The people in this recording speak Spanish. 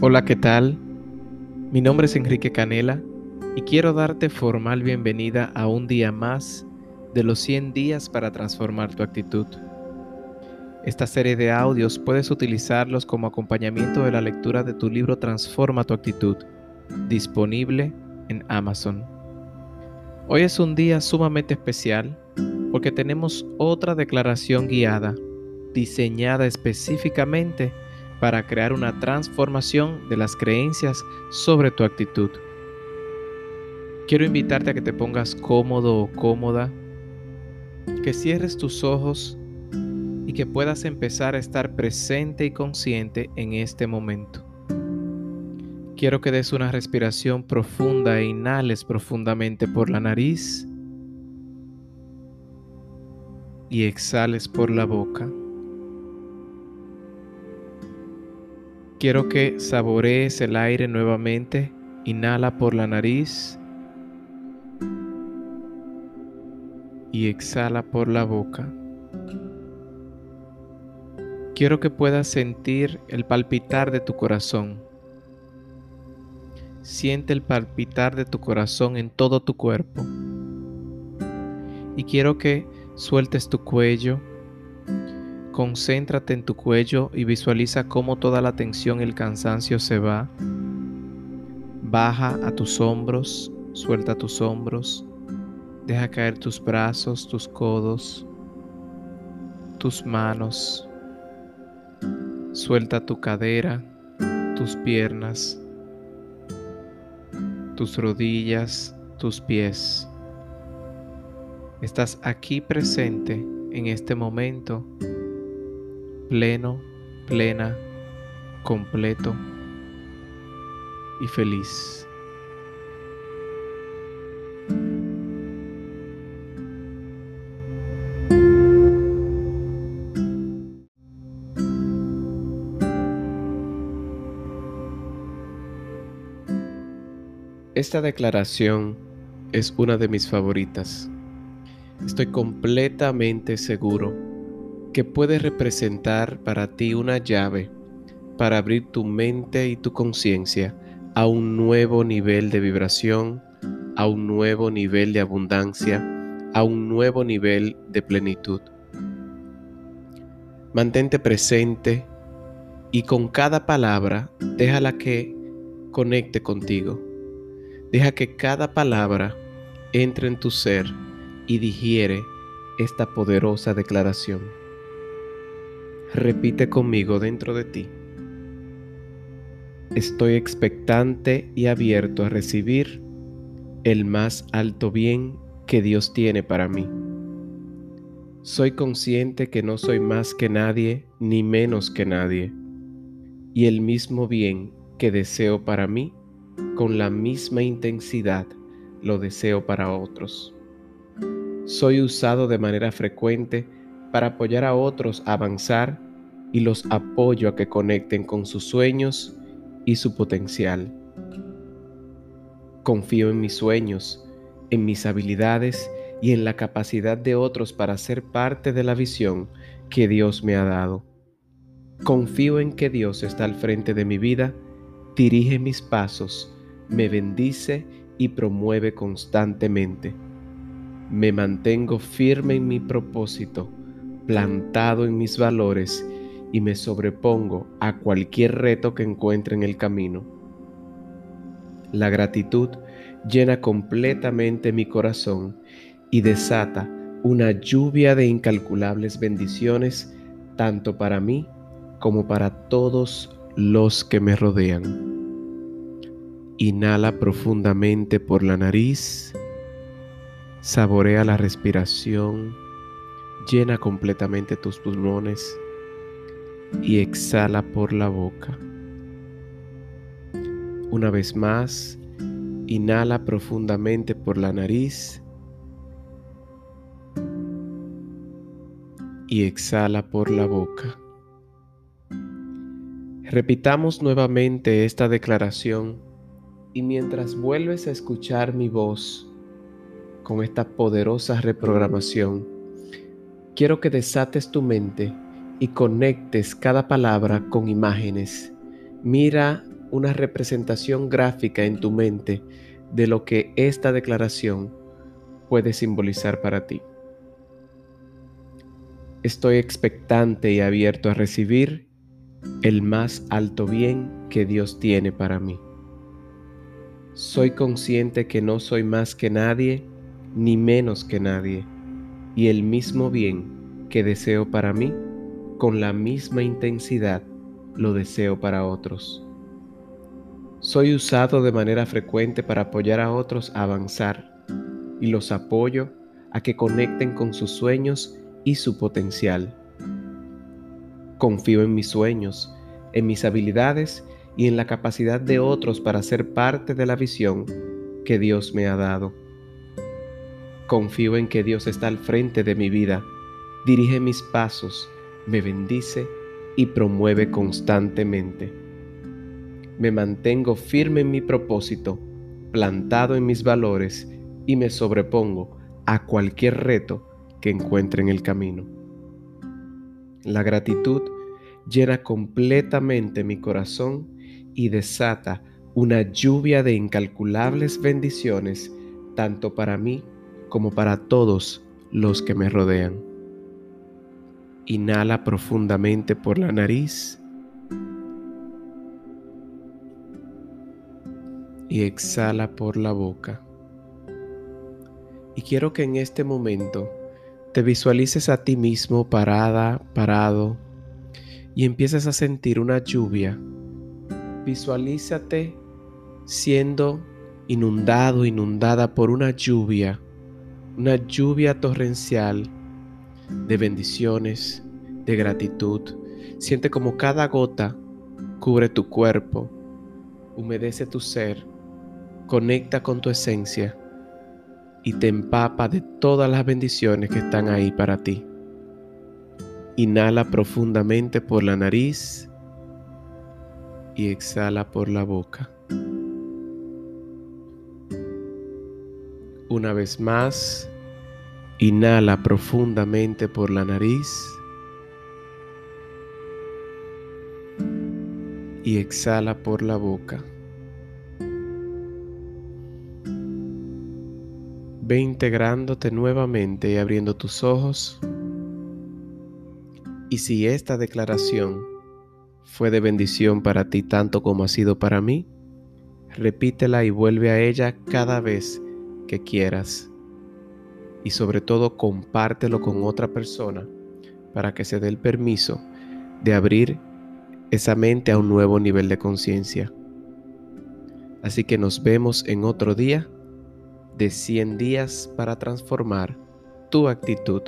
Hola, ¿qué tal? Mi nombre es Enrique Canela y quiero darte formal bienvenida a un día más de los 100 días para transformar tu actitud. Esta serie de audios puedes utilizarlos como acompañamiento de la lectura de tu libro Transforma tu actitud, disponible en Amazon. Hoy es un día sumamente especial porque tenemos otra declaración guiada, diseñada específicamente para crear una transformación de las creencias sobre tu actitud. Quiero invitarte a que te pongas cómodo o cómoda, que cierres tus ojos y que puedas empezar a estar presente y consciente en este momento. Quiero que des una respiración profunda e inhales profundamente por la nariz y exhales por la boca. Quiero que saborees el aire nuevamente. Inhala por la nariz y exhala por la boca. Quiero que puedas sentir el palpitar de tu corazón. Siente el palpitar de tu corazón en todo tu cuerpo. Y quiero que sueltes tu cuello Concéntrate en tu cuello y visualiza cómo toda la tensión y el cansancio se va. Baja a tus hombros, suelta tus hombros, deja caer tus brazos, tus codos, tus manos. Suelta tu cadera, tus piernas, tus rodillas, tus pies. Estás aquí presente en este momento pleno, plena, completo y feliz. Esta declaración es una de mis favoritas. Estoy completamente seguro que puede representar para ti una llave para abrir tu mente y tu conciencia a un nuevo nivel de vibración, a un nuevo nivel de abundancia, a un nuevo nivel de plenitud. Mantente presente y con cada palabra déjala que conecte contigo. Deja que cada palabra entre en tu ser y digiere esta poderosa declaración. Repite conmigo dentro de ti. Estoy expectante y abierto a recibir el más alto bien que Dios tiene para mí. Soy consciente que no soy más que nadie ni menos que nadie, y el mismo bien que deseo para mí, con la misma intensidad lo deseo para otros. Soy usado de manera frecuente para apoyar a otros a avanzar y los apoyo a que conecten con sus sueños y su potencial. Confío en mis sueños, en mis habilidades y en la capacidad de otros para ser parte de la visión que Dios me ha dado. Confío en que Dios está al frente de mi vida, dirige mis pasos, me bendice y promueve constantemente. Me mantengo firme en mi propósito plantado en mis valores y me sobrepongo a cualquier reto que encuentre en el camino. La gratitud llena completamente mi corazón y desata una lluvia de incalculables bendiciones tanto para mí como para todos los que me rodean. Inhala profundamente por la nariz, saborea la respiración, Llena completamente tus pulmones y exhala por la boca. Una vez más, inhala profundamente por la nariz y exhala por la boca. Repitamos nuevamente esta declaración y mientras vuelves a escuchar mi voz con esta poderosa reprogramación, quiero que desates tu mente y conectes cada palabra con imágenes. Mira una representación gráfica en tu mente de lo que esta declaración puede simbolizar para ti. Estoy expectante y abierto a recibir el más alto bien que Dios tiene para mí. Soy consciente que no soy más que nadie ni menos que nadie, y el mismo bien que deseo para mí, con la misma intensidad lo deseo para otros. Soy usado de manera frecuente para apoyar a otros a avanzar y los apoyo a que conecten con sus sueños y su potencial. Confío en mis sueños, en mis habilidades y en la capacidad de otros para ser parte de la visión que Dios me ha dado. Confío en que Dios está al frente de mi vida, dirige mis pasos, me bendice y promueve constantemente. Me mantengo firme en mi propósito, plantado en mis valores y me sobrepongo a cualquier reto que encuentre en el camino. La gratitud llena completamente mi corazón y desata una lluvia de incalculables bendiciones tanto para mí como para todos los que me rodean. Inhala profundamente por la nariz y exhala por la boca. Y quiero que en este momento te visualices a ti mismo parada, parado, y empieces a sentir una lluvia. Visualízate siendo inundado, inundada por una lluvia, una lluvia torrencial de bendiciones, de gratitud. Siente como cada gota cubre tu cuerpo, humedece tu ser, conecta con tu esencia y te empapa de todas las bendiciones que están ahí para ti. Inhala profundamente por la nariz y exhala por la boca. Una vez más, inhala profundamente por la nariz y exhala por la boca. Ve integrándote nuevamente y abriendo tus ojos. Y si esta declaración fue de bendición para ti tanto como ha sido para mí, repítela y vuelve a ella cada vez que quieras. Y sobre todo compártelo con otra persona para que se dé el permiso de abrir esa mente a un nuevo nivel de conciencia. Así que nos vemos en otro día de 100 días para transformar tu actitud.